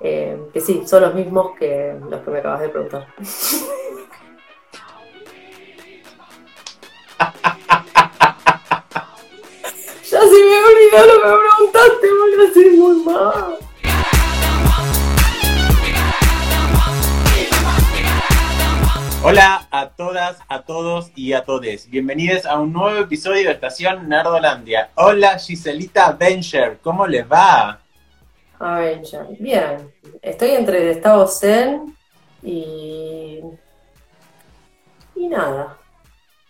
eh, que sí, son los mismos que los que me acabas de preguntar. ya se me olvidó lo que me preguntaste, boludo, así muy mal. Hola a todas, a todos y a todes. Bienvenidos a un nuevo episodio de Estación Nerdolandia. Hola Giselita Bencher, ¿cómo les va? Avenger. Bien, estoy entre el estado zen y. y nada.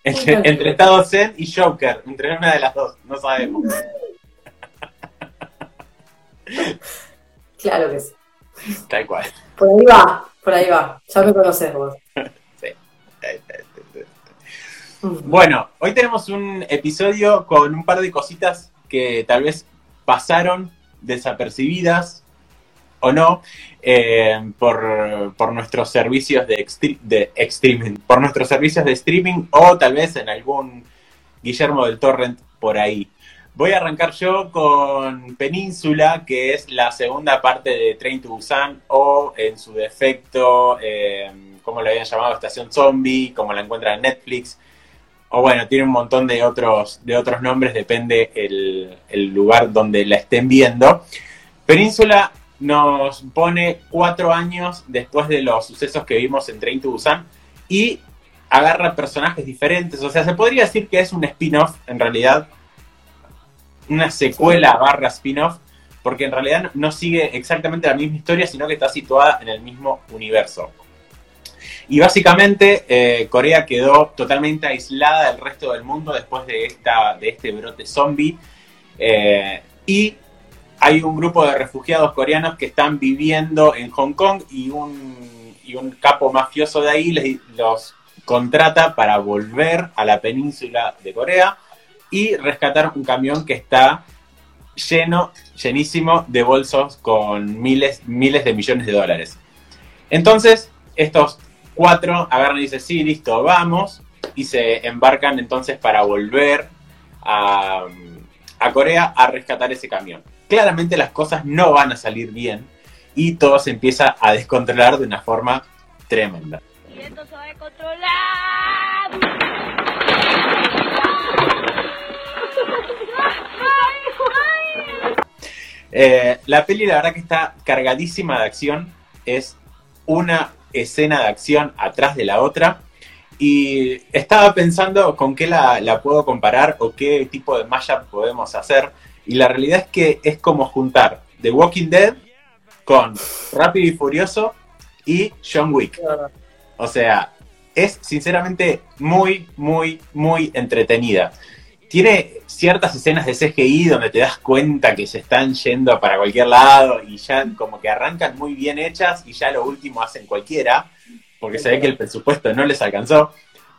Entre, entre Estado Zen y Joker, entre una de las dos, no sabemos. Claro que sí. Tal cual. Por ahí va, por ahí va. Ya me conoces vos. Bueno, hoy tenemos un episodio con un par de cositas que tal vez pasaron desapercibidas o no eh, por, por nuestros servicios de, de streaming, por nuestros servicios de streaming o tal vez en algún Guillermo del Torrent por ahí. Voy a arrancar yo con Península, que es la segunda parte de Train to Busan o en su defecto, eh, como le habían llamado, Estación Zombie, como la encuentran en Netflix. O bueno, tiene un montón de otros, de otros nombres, depende el, el lugar donde la estén viendo. Península nos pone cuatro años después de los sucesos que vimos en Train to Busan y agarra personajes diferentes. O sea, se podría decir que es un spin-off, en realidad, una secuela barra spin-off, porque en realidad no- sigue exactamente la misma historia, sino que está situada en el mismo universo. Y básicamente eh, Corea quedó totalmente aislada del resto del mundo después de, esta, de este brote zombie. eh, y hay un grupo de refugiados coreanos que están viviendo en Hong Kong y un, y un capo mafioso de ahí los contrata para volver a la península de Corea y rescatar un camión que está lleno, llenísimo de bolsos con miles, miles de millones de dólares. Entonces, estos cuatro agarran y dicen, sí, listo, vamos, y se embarcan entonces para volver a, a Corea a rescatar ese camión. Claramente las cosas no van a salir bien y todo se empieza a descontrolar de una forma tremenda. Y esto se va a controlar. Eh, la peli la verdad que está cargadísima de acción, es una escena de acción atrás de la otra y estaba pensando con qué la, puedo comparar o qué tipo de mashup podemos hacer y la realidad es que es como juntar The Walking Dead con Rápido y Furioso y John Wick. O sea, es sinceramente muy, muy, muy entretenida. Tiene ciertas escenas de CGI donde te das cuenta que se están yendo para cualquier lado y ya como que arrancan muy bien hechas y ya lo último hacen cualquiera, porque se ve que el presupuesto no les alcanzó.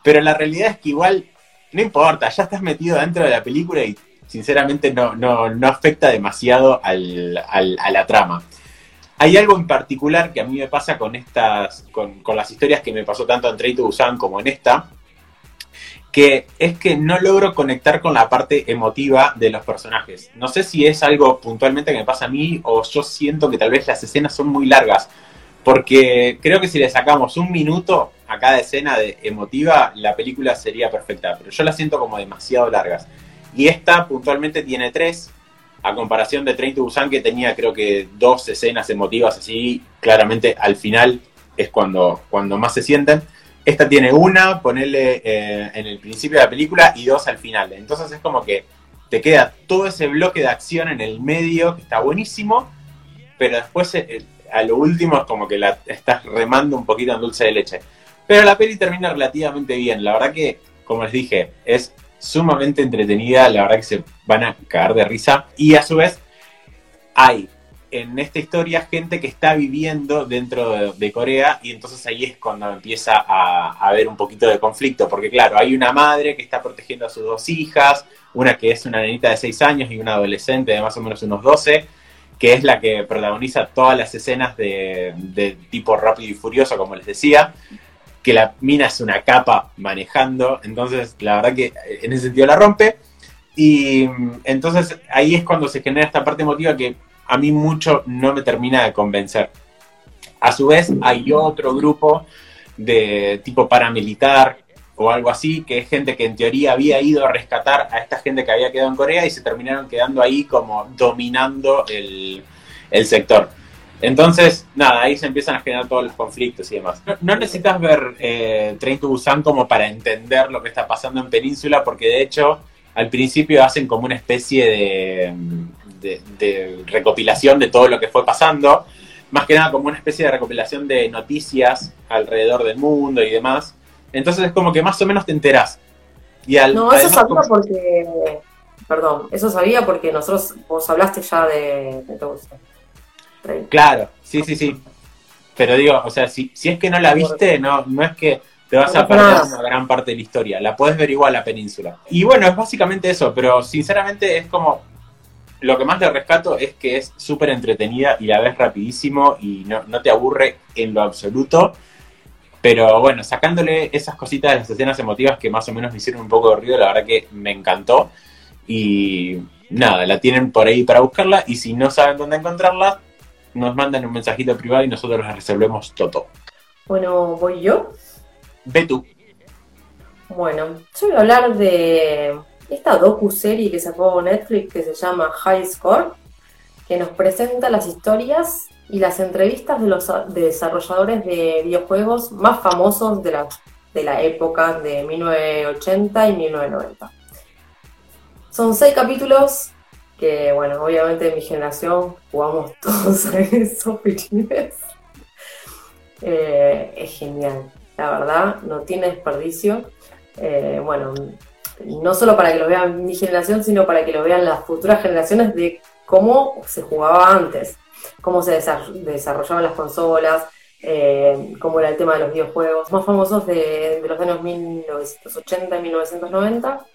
Pero la realidad es que igual no importa, ya estás metido dentro de la película y sinceramente no, no, no afecta demasiado al, al- a la trama. Hay algo en particular que a mí me pasa con estas, con, con las historias que me pasó tanto en Train to Busan como en esta, que es que no logro conectar con la parte emotiva de los personajes. No sé si es algo puntualmente que me pasa a mí o yo siento que tal vez las escenas son muy largas, porque creo que si le sacamos un minuto a cada escena de emotiva, la película sería perfecta, pero yo la siento como demasiado largas. Y esta puntualmente tiene tres, a comparación de Train to Busan que tenía creo que dos escenas emotivas así, claramente al final es cuando, cuando más se sienten. Esta tiene una, ponerle eh, en el principio de la película y dos al final. Entonces es como que te queda todo ese bloque de acción en el medio que está buenísimo, pero después eh, a lo último es como que la estás remando un poquito en dulce de leche. Pero la peli termina relativamente bien. La verdad que, como les dije, es sumamente entretenida. La verdad que se van a cagar de risa. Y a su vez, hay en esta historia gente que está viviendo dentro de, Corea y entonces ahí es cuando empieza a, a haber un poquito de conflicto, porque claro, hay una madre que está protegiendo a sus dos hijas, una que es una nenita de 6 años y una adolescente de más o menos unos 12, que es la que protagoniza todas las escenas de, de tipo rápido y furioso, como les decía, que la mina es una capa manejando, entonces la verdad que eh, en ese sentido la rompe. Y mm, entonces ahí es cuando se genera esta parte emotiva que a mí mucho no me termina de convencer. A su vez, hay otro grupo de tipo paramilitar o algo así, que es gente que en teoría había ido a rescatar a esta gente que había quedado en Corea y se terminaron quedando ahí como dominando el, sector. Entonces, nada, ahí se empiezan a generar todos los conflictos y demás. No, necesitas ver eh, Train to Busan como para entender lo que está pasando en Península, porque de hecho al principio hacen como una especie de, de recopilación de todo lo que fue pasando más que nada como una especie de recopilación de noticias alrededor del mundo y demás. Entonces es como que más o menos te enterás. Y al, no, eso sabía porque. Perdón, eso sabía porque nosotros, vos hablaste ya de, de Claro, sí, sí, sí. Pero digo, o sea, si, si es que no la viste, no, no es que te vas a perder una gran parte de la historia. La puedes ver igual a la península. Y bueno, es básicamente eso, pero sinceramente es como lo que más le rescato es que es súper entretenida y la ves rapidísimo y no, te aburre en lo absoluto. Pero bueno, sacándole esas cositas de las escenas emotivas que más o menos me hicieron un poco de ruido, la verdad que me encantó. Y nada, la tienen por ahí para buscarla. Y si no saben dónde encontrarla, nos mandan un mensajito privado y nosotros la resolvemos todo. Bueno, ¿voy yo? Ve tú. Bueno, yo voy a hablar de esta docu-serie que sacó Netflix que se llama High Score, que nos presenta las historias y las entrevistas de los desarrolladores de videojuegos más famosos de la, de la época de 1980 y 1990. Son seis capítulos que, bueno, obviamente en mi generación jugamos todos a esos eh, es genial, la verdad, no tiene desperdicio. Eh, bueno, no solo para que lo vean mi generación, sino para que lo vean las futuras generaciones de cómo se jugaba antes, cómo se desarrollaban las consolas, eh, cómo era el tema de los videojuegos más famosos de, los años 1980 y 1990.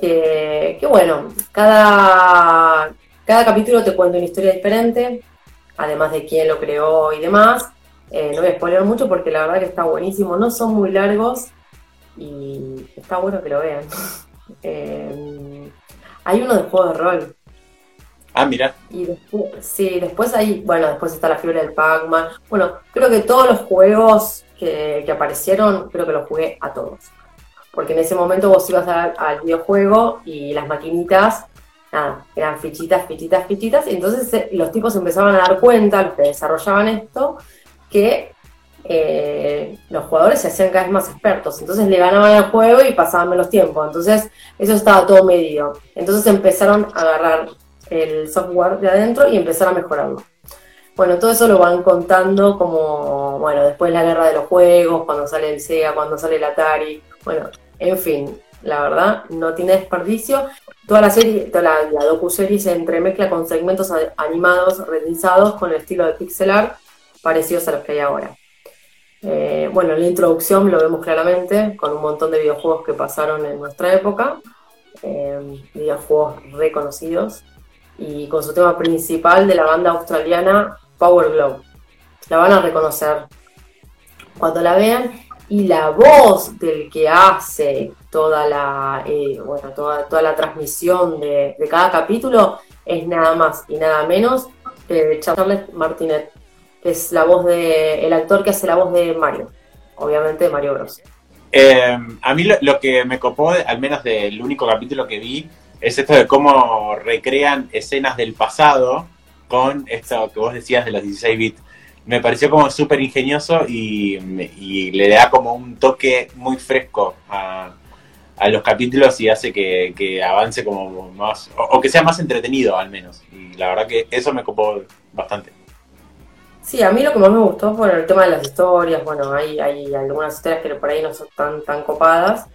que bueno, cada, cada capítulo te cuenta una historia diferente, además de quién lo creó y demás. Eh, no voy a spoiler mucho porque la verdad que está buenísimo, no son muy largos y está bueno que lo vean. Eh, hay uno de juego de rol. Ah, mira. Y después, sí, después hay, bueno, después está la fibra del Pac-Man. Bueno, creo que todos los juegos que, aparecieron, creo que los jugué a todos. Porque en ese momento vos ibas al videojuego y las maquinitas, nada, eran fichitas, fichitas, fichitas. Y entonces eh, los tipos empezaban a dar cuenta, los que desarrollaban esto, que eh, los jugadores se hacían cada vez más expertos, entonces le ganaban al juego y pasaban menos tiempo, entonces eso estaba todo medido. Entonces empezaron a agarrar el software de adentro y empezaron a mejorarlo. Bueno, todo eso lo van contando como, bueno, después la guerra de los juegos, cuando sale el Sega, cuando sale el Atari, bueno, en fin, la verdad, no tiene desperdicio. Toda la serie, toda la, la docu-serie se entremezcla con segmentos animados, rendizados con el estilo de pixel art parecidos a los que hay ahora. Eh, bueno, en la introducción lo vemos claramente con un montón de videojuegos que pasaron en nuestra época, eh, videojuegos reconocidos, y con su tema principal de la banda australiana Power Glow. La van a reconocer. Cuando la vean y la voz del que hace toda la, eh, bueno, toda, toda la transmisión de, cada capítulo es nada más y nada menos que Charles Martinet es la voz de el actor que hace la voz de Mario, obviamente de Mario Bros. Eh, a mí lo, que me copó, al menos del único capítulo que vi, es esto de cómo recrean escenas del pasado con esto que vos decías de los 16 bits. Me pareció como súper ingenioso y, le da como un toque muy fresco a, los capítulos y hace que, avance como más, o, que sea más entretenido al menos. Y la verdad que eso me copó bastante. Sí, a mí lo que más me gustó fue el tema de las historias. Bueno, hay, hay algunas historias que por ahí no son tan, tan copadas,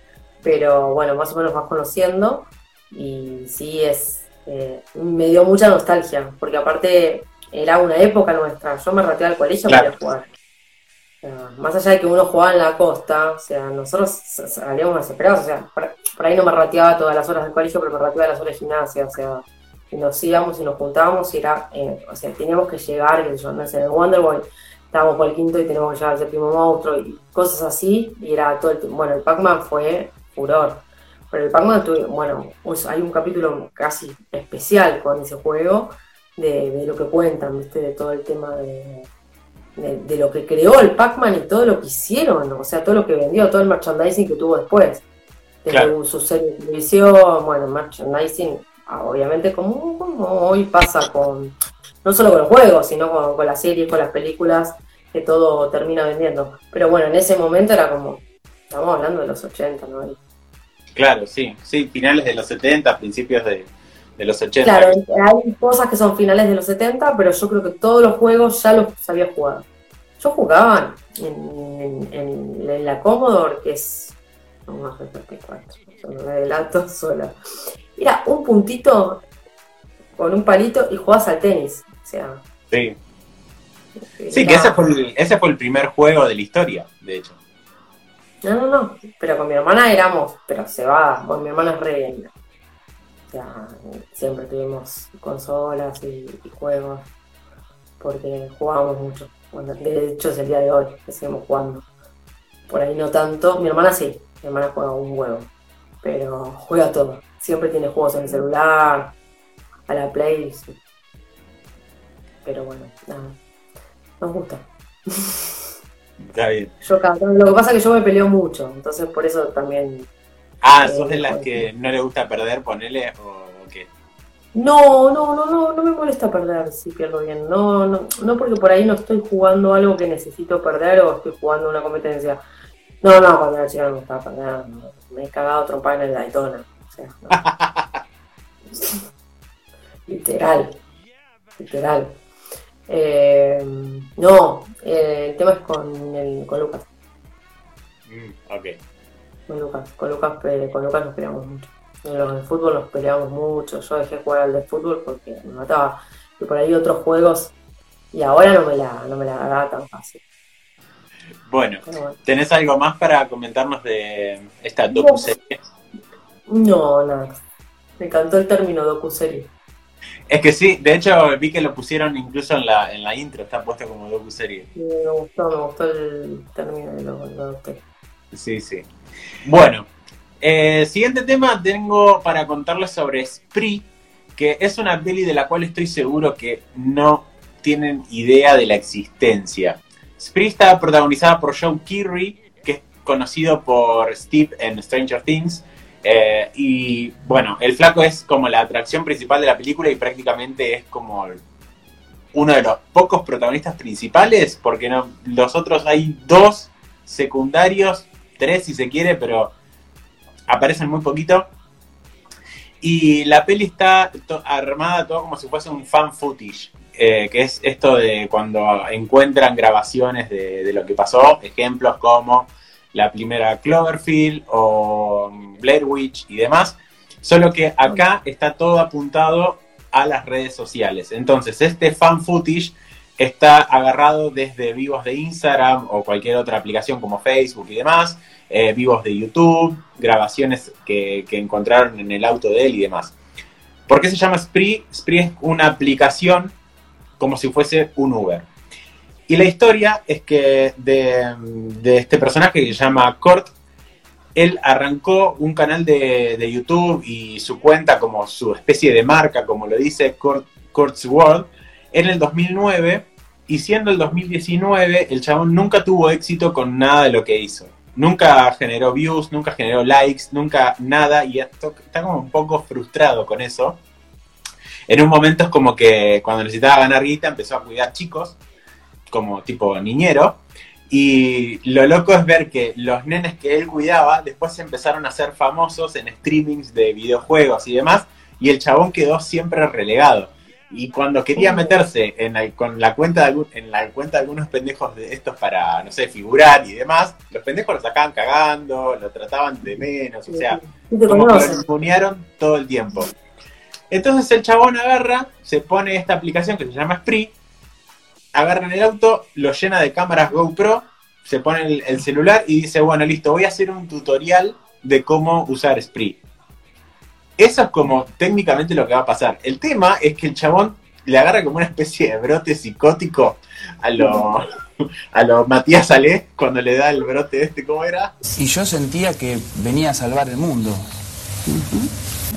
pero bueno, más o menos vas conociendo. Y sí, es eh, me dio mucha nostalgia, porque aparte era una época nuestra. Yo me retiré al colegio para jugar. más allá de que uno jugaba en la costa, o sea, nosotros salíamos desesperados, o sea, por, ahí no me rateaba todas las horas del colegio, pero me rateaba las horas de gimnasia, o sea, y nos íbamos y nos juntábamos y era, eh, o sea, teníamos que llegar, que yo, no sé, en Wonderboy estábamos por el quinto y teníamos que llegar al séptimo monstruo y cosas así, y era todo el tiempo, bueno, el Pac-Man fue furor, pero el Pac-Man, bueno, hay un capítulo casi especial con ese juego, de, lo que cuentan, ¿viste? De todo el tema de, de, lo que creó el Pac-Man y todo lo que hicieron, o sea, todo lo que vendió, todo el merchandising que tuvo después. Desde su serie de televisión, bueno, merchandising, obviamente como, hoy pasa con, no solo con los juegos, sino con, con las series, con las películas, que todo termina vendiendo. Pero bueno, en ese momento era como, estamos hablando de los 80, ¿no? Claro, sí, sí, finales de los 70, principios de, los 80. Claro, hay cosas que son finales de los 70, pero yo creo que todos los juegos ya los sabía jugar. Yo jugaba en, en, la Commodore, que es. No más yo me relato sola. Era un puntito con un palito y jugabas al tenis. O sea. Sí. Sí, que ese fue, el, ese fue el primer juego de la historia, de hecho. No, no, no. Pero con mi hermana éramos, pero se va, con mi hermana es re O sea, siempre tuvimos consolas y, juegos porque jugábamos mucho. Bueno, de hecho es el día de hoy que seguimos jugando. Por ahí no tanto. Mi hermana sí, mi hermana juega un juego, pero juega todo. Siempre tiene juegos en el celular, a la Play. Pero bueno, nada. Nos gusta. Está bien. lo que pasa es que yo me peleo mucho, entonces por eso también. Ah, eh, ¿sos de las que no le gusta perder, ponele o qué? No, no, no, no, no me molesta perder si pierdo bien. No, no, no porque por ahí no estoy jugando algo que necesito perder o estoy jugando una competencia. No, no, cuando era chica no me gustaba perder. Me he cagado trompada en el Daytona. Sea, literal. Literal. Eh, no, eh, el tema es con, el, con Lucas. Mm, ok. Con Lucas, con Lucas, con Lucas nos peleamos mucho. En los de fútbol nos peleamos mucho. Yo dejé jugar al de fútbol porque me mataba. Y por ahí otros juegos. Y ahora no me la, no me la da tan fácil. Bueno, ¿tenés algo más para comentarnos de esta docu-serie? No, nada. Me encantó el término docu-serie. Es que sí, de hecho vi que lo pusieron incluso en la, en la intro, está puesto como docu-serie. Sí, me gustó, me gustó el término de lo, Sí, sí. Bueno, eh, siguiente tema tengo para contarles sobre Spree, que es una peli de la cual estoy seguro que no tienen idea de la existencia. Spree está protagonizada por Joe Keery, que es conocido por Steve en Stranger Things, eh, y bueno, el flaco es como la atracción principal de la película y prácticamente es como uno de los pocos protagonistas principales, porque no, los otros hay dos secundarios, tres si se quiere, pero aparecen muy poquito. Y la peli está armada todo como si fuese un fan footage, eh, que es esto de cuando encuentran grabaciones de, de lo que pasó, ejemplos como la primera Cloverfield o Blair Witch y demás, solo que acá está todo apuntado a las redes sociales. Entonces, este fan footage está agarrado desde vivos de Instagram o cualquier otra aplicación como Facebook y demás, eh, vivos de YouTube, grabaciones que, que, encontraron en el auto de él y demás. ¿Por qué se llama Spree? Spree es una aplicación como si fuese un Uber. Y la historia es que de, este personaje que se llama Kurt, él arrancó un canal de, YouTube y su cuenta como su especie de marca, como lo dice Kurt, Kurt's World, en el 2009 y siendo el 2019 el chabón nunca tuvo éxito con nada de lo que hizo. Nunca generó views, nunca generó likes, nunca nada y está como un poco frustrado con eso. En un momento es como que cuando necesitaba ganar guita empezó a cuidar chicos como tipo niñero. Y lo loco es ver que los nenes que él cuidaba después empezaron a ser famosos en streamings de videojuegos y demás, y el chabón quedó siempre relegado. Y cuando quería meterse en con la cuenta de, en la cuenta de algunos pendejos de estos para, no sé, figurar y demás, los pendejos lo sacaban cagando, lo trataban de menos, o sea, como que lo impunearon todo el tiempo. Entonces el chabón agarra, se pone esta aplicación que se llama Spree, agarran el auto, lo llena de cámaras GoPro, se pone el, celular y dice, bueno, listo, voy a hacer un tutorial de cómo usar Spree. Eso es como técnicamente lo que va a pasar. El tema es que el chabón le agarra como una especie de brote psicótico a lo, a lo Matías Ale cuando le da el brote este, ¿cómo era? Y yo sentía que venía a salvar el mundo.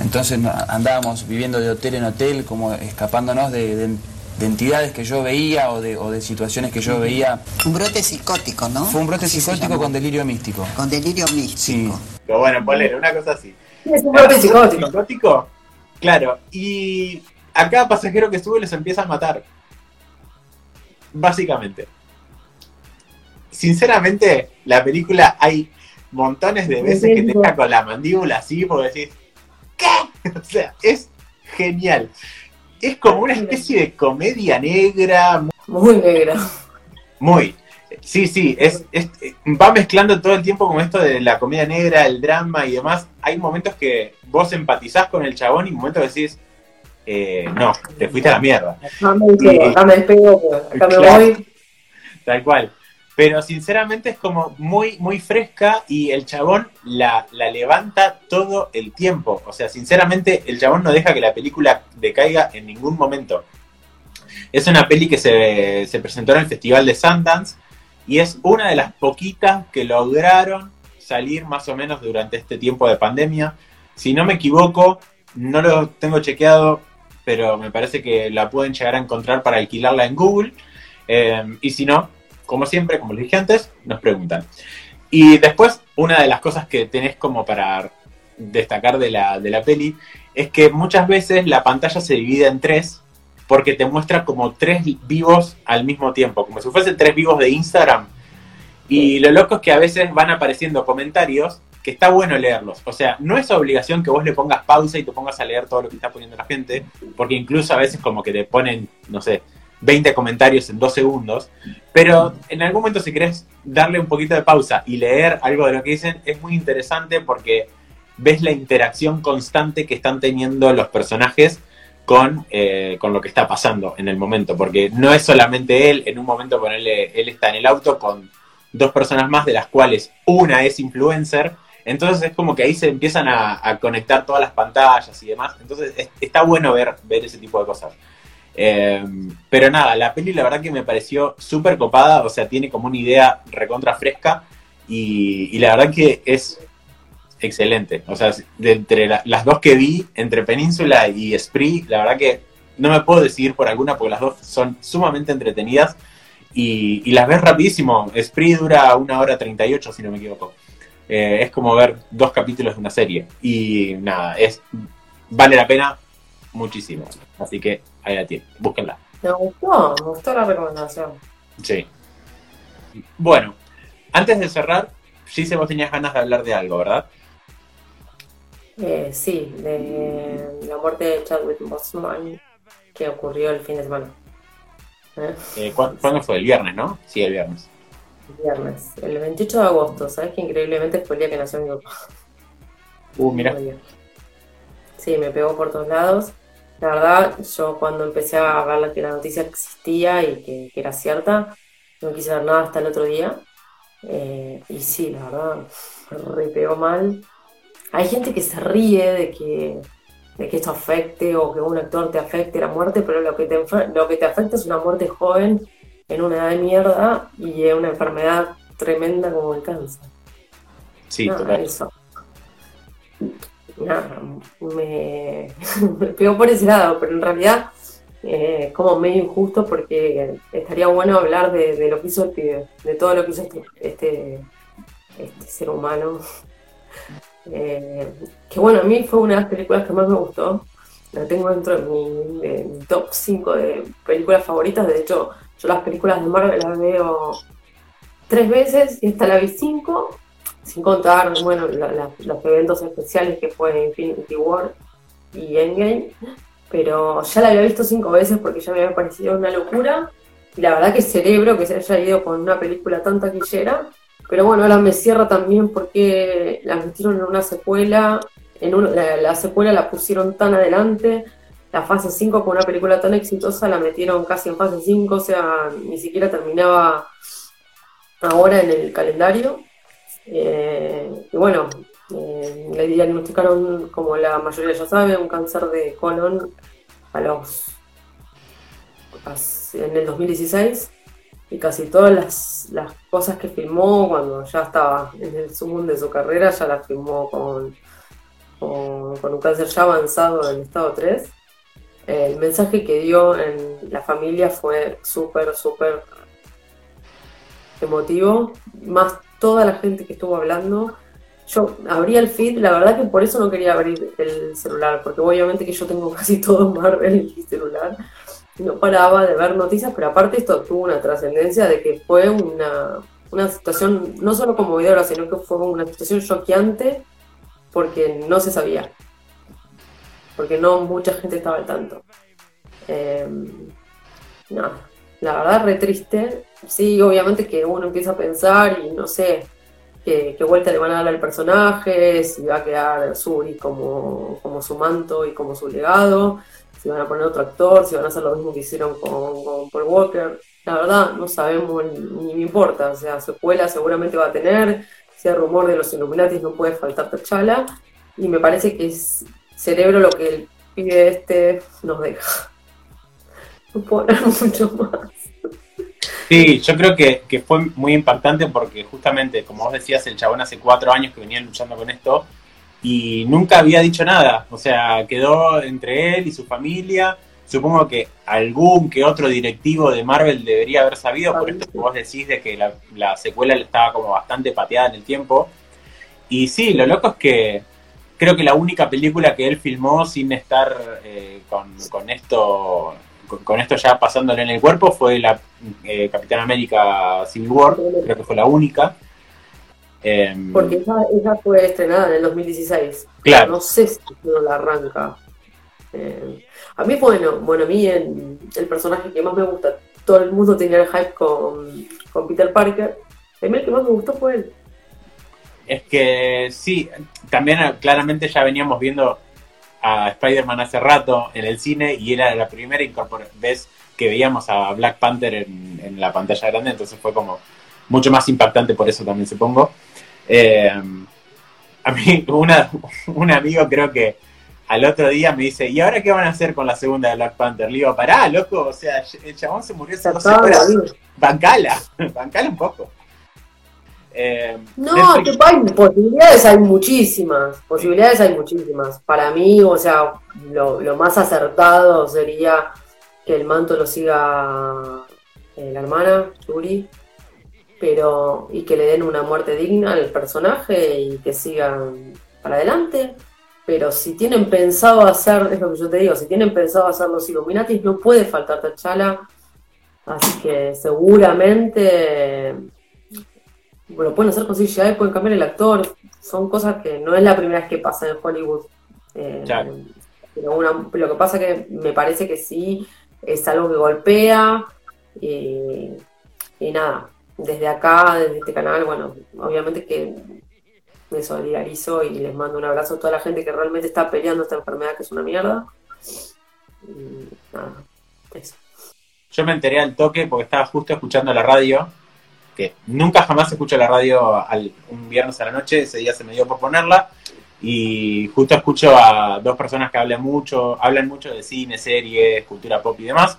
Entonces andábamos viviendo de hotel en hotel, como escapándonos de, entidades que yo veía o de, o de, situaciones que yo veía. Un brote psicótico, ¿no? Fue un brote psicótico con delirio místico. Con delirio místico. Sí. Pero bueno, ponle una cosa así. Es un brote psicótico. psicótico. Claro, y a cada pasajero que sube les empieza a matar. Básicamente. Sinceramente, la película hay montones de veces que te deja con la mandíbula así porque decís, ¿qué? O sea, es genial. Es como una especie de comedia negra. Muy negra. Muy. Sí, sí, es, va mezclando todo el tiempo con esto de la comedia negra, el drama y demás. Hay momentos que vos empatizás con el chabón y momentos que decís, eh, no, te fuiste a la mierda. No me voy. Tal cual. Pero sinceramente es como muy, muy fresca y el chabón la, la, levanta todo el tiempo. O sea, sinceramente el chabón no deja que la película decaiga en ningún momento. Es una peli que se, se presentó en el Festival de Sundance y es una de las poquitas que lograron salir más o menos durante este tiempo de pandemia. Si no me equivoco, no lo tengo chequeado, pero me parece que la pueden llegar a encontrar para alquilarla en Google. Eh, y si no, como siempre, como les dije antes, nos preguntan. Y después, una de las cosas que tenés como para destacar de la, de la peli es que muchas veces la pantalla se divide en tres porque te muestra como tres vivos al mismo tiempo, como si fuesen tres vivos de Instagram. Y lo loco es que a veces van apareciendo comentarios que está bueno leerlos. O sea, no es obligación que vos le pongas pausa y te pongas a leer todo lo que está poniendo la gente, porque incluso a veces como que te ponen, no sé, 20 comentarios en dos segundos, pero en algún momento si querés darle un poquito de pausa y leer algo de lo que dicen, es muy interesante porque ves la interacción constante que están teniendo los personajes con, eh, con lo que está pasando en el momento, porque no es solamente él, en un momento ponerle, él está en el auto con dos personas más, de las cuales una es influencer, entonces es como que ahí se empiezan a, conectar todas las pantallas y demás. Entonces está bueno ver, ver ese tipo de cosas. Eh, pero nada, la peli la verdad que me pareció súper copada, o sea, tiene como una idea recontra fresca y, la verdad que es excelente. O sea, de entre las dos que vi, entre Península y Spree, la verdad que no me puedo decidir por alguna porque las dos son sumamente entretenidas y, las ves rapidísimo. Spree dura una hora 38, si no me equivoco. Eh, es como ver dos capítulos de una serie. Y nada, es vale la pena muchísimo. Así que ahí la tienen, búsquenla. Me gustó, me gustó la recomendación. Sí. Bueno, antes de cerrar, sí vos tenías ganas de hablar de algo, ¿verdad? Eh, sí, de la muerte de Chadwick Boseman que ocurrió el fin de semana. ¿Eh? Eh, ¿Cuándo fue? El viernes, ¿no? Sí, el viernes viernes, el 28 de agosto. ¿Sabes que increíblemente fue el día que nació mi papá? Uh, mira. Sí, me pegó por todos lados. La verdad, yo cuando empecé a ver que la noticia existía y que, era cierta, no quise ver nada hasta el otro día. Eh, y sí, la verdad, me pegó mal. Hay gente que se ríe de que, de que esto afecte o que un actor te afecte la muerte, pero lo que te, lo que te afecta es una muerte joven en una edad de mierda y es una enfermedad tremenda como el cáncer. Sí, Nada, eso. Nada, me, me, pegó por ese lado, pero en realidad eh, como medio injusto porque estaría bueno hablar de, lo que hizo el pibe, de todo lo que hizo este, este, este ser humano. Eh, que bueno, a mí fue una de las películas que más me gustó. La tengo dentro de mi, de mi top 5 de películas favoritas. De hecho, yo las películas de Marvel las veo tres veces y esta la vi cinco, sin contar, bueno, los eventos especiales que fue Infinity War y Endgame, pero ya la había visto cinco veces porque ya me había parecido una locura y la verdad que celebro que se haya ido con una película tan taquillera, pero bueno, ahora me cierra también porque la metieron en una secuela, en la, la secuela la pusieron tan adelante, la fase 5 con una película tan exitosa la metieron casi en fase 5, o sea, ni siquiera terminaba ahora en el calendario. Eh, y bueno, eh, le diagnosticaron, como la mayoría ya sabe, un cáncer de colon a los en el 2016 y casi todas las, las cosas que filmó cuando ya estaba en el sumo de su carrera ya las filmó con con, con un cáncer ya avanzado en estado 3, el mensaje que dio en la familia fue súper, súper emotivo, más toda la gente que estuvo hablando. Yo abría el feed, la verdad que por eso no quería abrir el celular, porque obviamente que yo tengo casi todo Marvel en mi celular. No paraba de ver noticias, pero aparte esto tuvo una trascendencia de que fue una, una situación, no solo conmovedora, sino que fue una situación choqueante porque no se sabía. Porque no mucha gente estaba al tanto. Eh, no, la verdad, re triste. Sí, obviamente que uno empieza a pensar y no sé qué, vuelta le van a dar al personaje, si va a quedar Suri como, como su manto y como su legado, si van a poner otro actor, si van a hacer lo mismo que hicieron con, Paul Walker. La verdad, no sabemos ni, me importa. O sea, secuela seguramente va a tener. Si hay rumor de los Illuminatis, no puede faltar T'Challa. Y me parece que es cerebro lo que el pibe este nos deja. No mucho más. Sí, yo creo que, que fue muy impactante porque justamente, como vos decías, el chabón hace cuatro años que venía luchando con esto y nunca había dicho nada. O sea, quedó entre él y su familia. Supongo que algún que otro directivo de Marvel debería haber sabido, por esto que vos decís de que la, la secuela estaba como bastante pateada en el tiempo. Y sí, lo loco es que creo que la única película que él filmó sin estar eh, con, con esto con, esto ya pasándole en el cuerpo fue la eh, Capitán América Civil War, creo que fue la única. Eh, Porque esa, esa fue estrenada en el 2016. Claro. No sé si no la arranca. Eh, a mí, bueno, bueno, a mí el, el personaje que más me gusta, todo el mundo tenía el hype con, con Peter Parker. A mí el que más me gustó fue él. Es que sí, también eh, claramente ya veníamos viendo a Spider-Man hace rato en el cine y era la primera vez que veíamos a Black Panther en, en la pantalla grande, entonces fue como mucho más impactante por eso también supongo. Eh, a mí una, un amigo creo que al otro día me dice, ¿y ahora qué van a hacer con la segunda de Black Panther? Le digo, pará, loco, o sea, el chabón se murió hace Ya 12 estaba la horas. Bancala, bancala un poco. Eh, No, Netflix- tipo, hay posibilidades hay muchísimas, posibilidades hay muchísimas. Para mí, o sea, lo, lo más acertado sería que el manto lo siga eh, la hermana, Yuri, pero y que le den una muerte digna al personaje y que sigan para adelante. Pero si tienen pensado hacer, es lo que yo te digo, si tienen pensado hacer los Illuminatis, no puede faltar T'Challa. Así que seguramente lo pueden hacer con CGI, pueden cambiar el actor. Son cosas que no es la primera vez que pasa en Hollywood. Eh, Claro. pero una- lo que pasa que me parece que sí es algo que golpea. Y, y nada, desde acá, desde este canal, bueno, obviamente que me solidarizo y les mando un abrazo a toda la gente que realmente está peleando esta enfermedad que es una mierda. Y nada, eso. Yo me enteré al toque porque estaba justo escuchando la radio, nunca jamás escucho la radio al, un viernes a la noche, ese día se me dio por ponerla, y justo escucho a dos personas que hablan mucho, hablan mucho de cine, series, cultura pop y demás,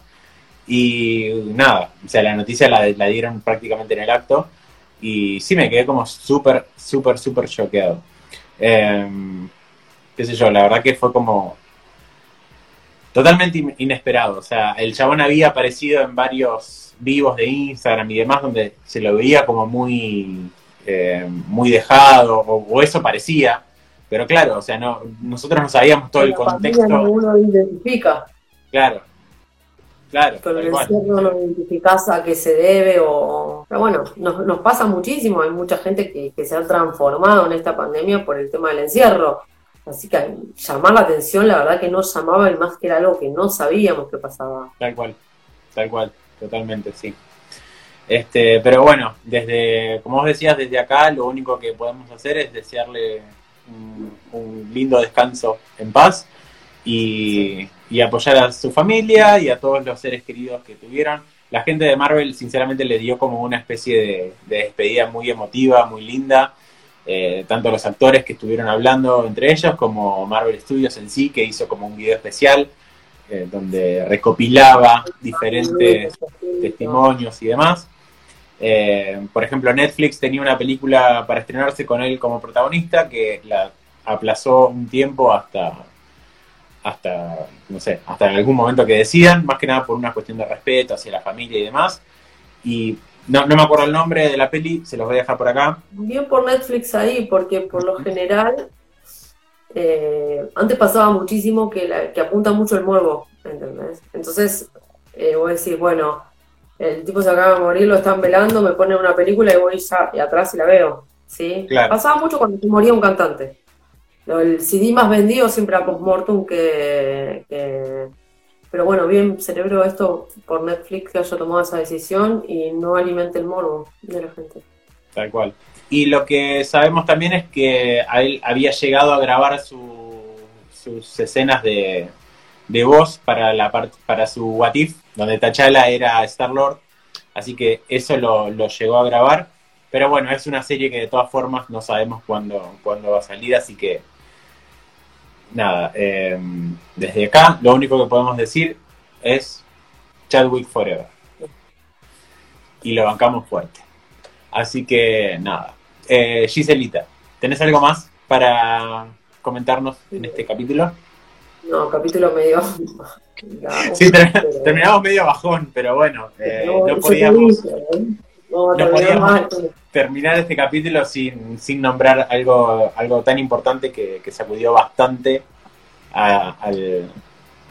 y nada, o sea, la noticia la, dieron prácticamente en el acto, y sí me quedé como súper, súper, súper choqueado. Em, qué sé yo, la verdad que fue como totalmente in- inesperado. O sea, el chabón había aparecido en varios vivos de Instagram y demás donde se lo veía como muy, eh, muy dejado, o, o eso parecía. Pero claro, o sea, no, nosotros no sabíamos todo el contexto. uno identifica. Claro, claro, Con el encierro no identificás a qué se debe o... Pero bueno, nos, nos pasa muchísimo, hay mucha gente que, que se ha transformado en esta pandemia por el tema del encierro. Así que llamar la atención, la verdad que no llamaba y más que era algo que no sabíamos que pasaba. Tal cual, tal cual, totalmente, sí. Este, pero bueno, desde, como vos decías, desde acá lo único que podemos hacer es desearle un, lindo descanso en paz y, apoyar a su familia y a todos los seres queridos que tuvieron. La gente de Marvel, sinceramente, le dio como una especie de, de despedida muy emotiva, muy linda. Eh, tanto los actores que estuvieron hablando entre ellos, como Marvel Studios en sí, que hizo como un video especial eh, donde recopilaba diferentes testimonios y demás. Eh, por ejemplo, Netflix tenía una película para estrenarse con él como protagonista que la aplazó un tiempo hasta, hasta, no sé, hasta algún momento que decidan, más que nada por una cuestión de respeto hacia la familia y demás. Y no me acuerdo el nombre de la peli, se los voy a dejar por acá. Bien por Netflix ahí, porque por lo general, eh, antes pasaba muchísimo que, la, que apunta mucho el morbo, ¿entendés? Entonces, eh, vos decís, bueno, el tipo se acaba de morir, lo están velando, me ponen una película y voy ya y atrás y la veo, ¿sí? Claro. Pasaba mucho cuando se moría un cantante. El CD más vendido siempre a postmortem que, que- Pero bueno, bien cerebro esto por Netflix que haya tomado esa decisión y no alimente el morbo de la gente. Tal cual. Y lo que sabemos también es que él había llegado a grabar su- sus escenas de, de voz para la part- para su What If, donde T'Challa era Star Lord, así que eso lo, lo llegó a grabar. Pero bueno, es una serie que de todas formas no sabemos cuándo, cuándo va a salir, así que nada, eh, desde acá lo único que podemos decir es Chadwick Forever. Y lo bancamos fuerte. Así que nada. Eh, Giselita, ¿tenés algo más para comentarnos en este capítulo? No, capítulo medio. Sí, ter- terminamos medio bajón, pero bueno, eh, no podíamos ¿eh? No, no terminar podíamos. mal. terminar este capítulo sin, sin nombrar algo, algo tan importante que, que sacudió bastante a, al-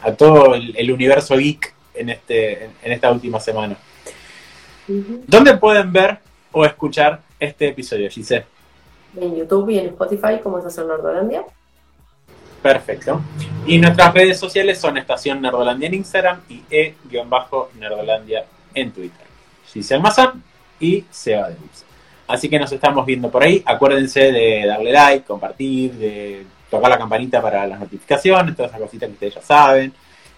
a todo el, el universo geek en, este, en, en esta última semana. ¿Dónde pueden ver o escuchar este episodio, Giselle? En YouTube y en Spotify, como es hacer Nordolandia. Perfecto. Y nuestras redes sociales son Estación Nerdolandia en Instagram y E-Nerdolandia en Twitter. Giselle Mazán y Seba de Luz. Así que nos estamos viendo por ahí. Acuérdense de darle like, compartir, de tocar la campanita para las notificaciones, todas esas cositas que ustedes ya saben.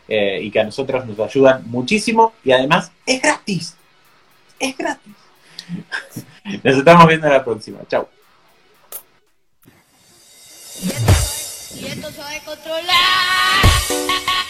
eh, y que a nosotros nos ayudan muchísimo. Y además es gratis. Es gratis. Nos estamos viendo la próxima. Chau. Y esto se va a controlar.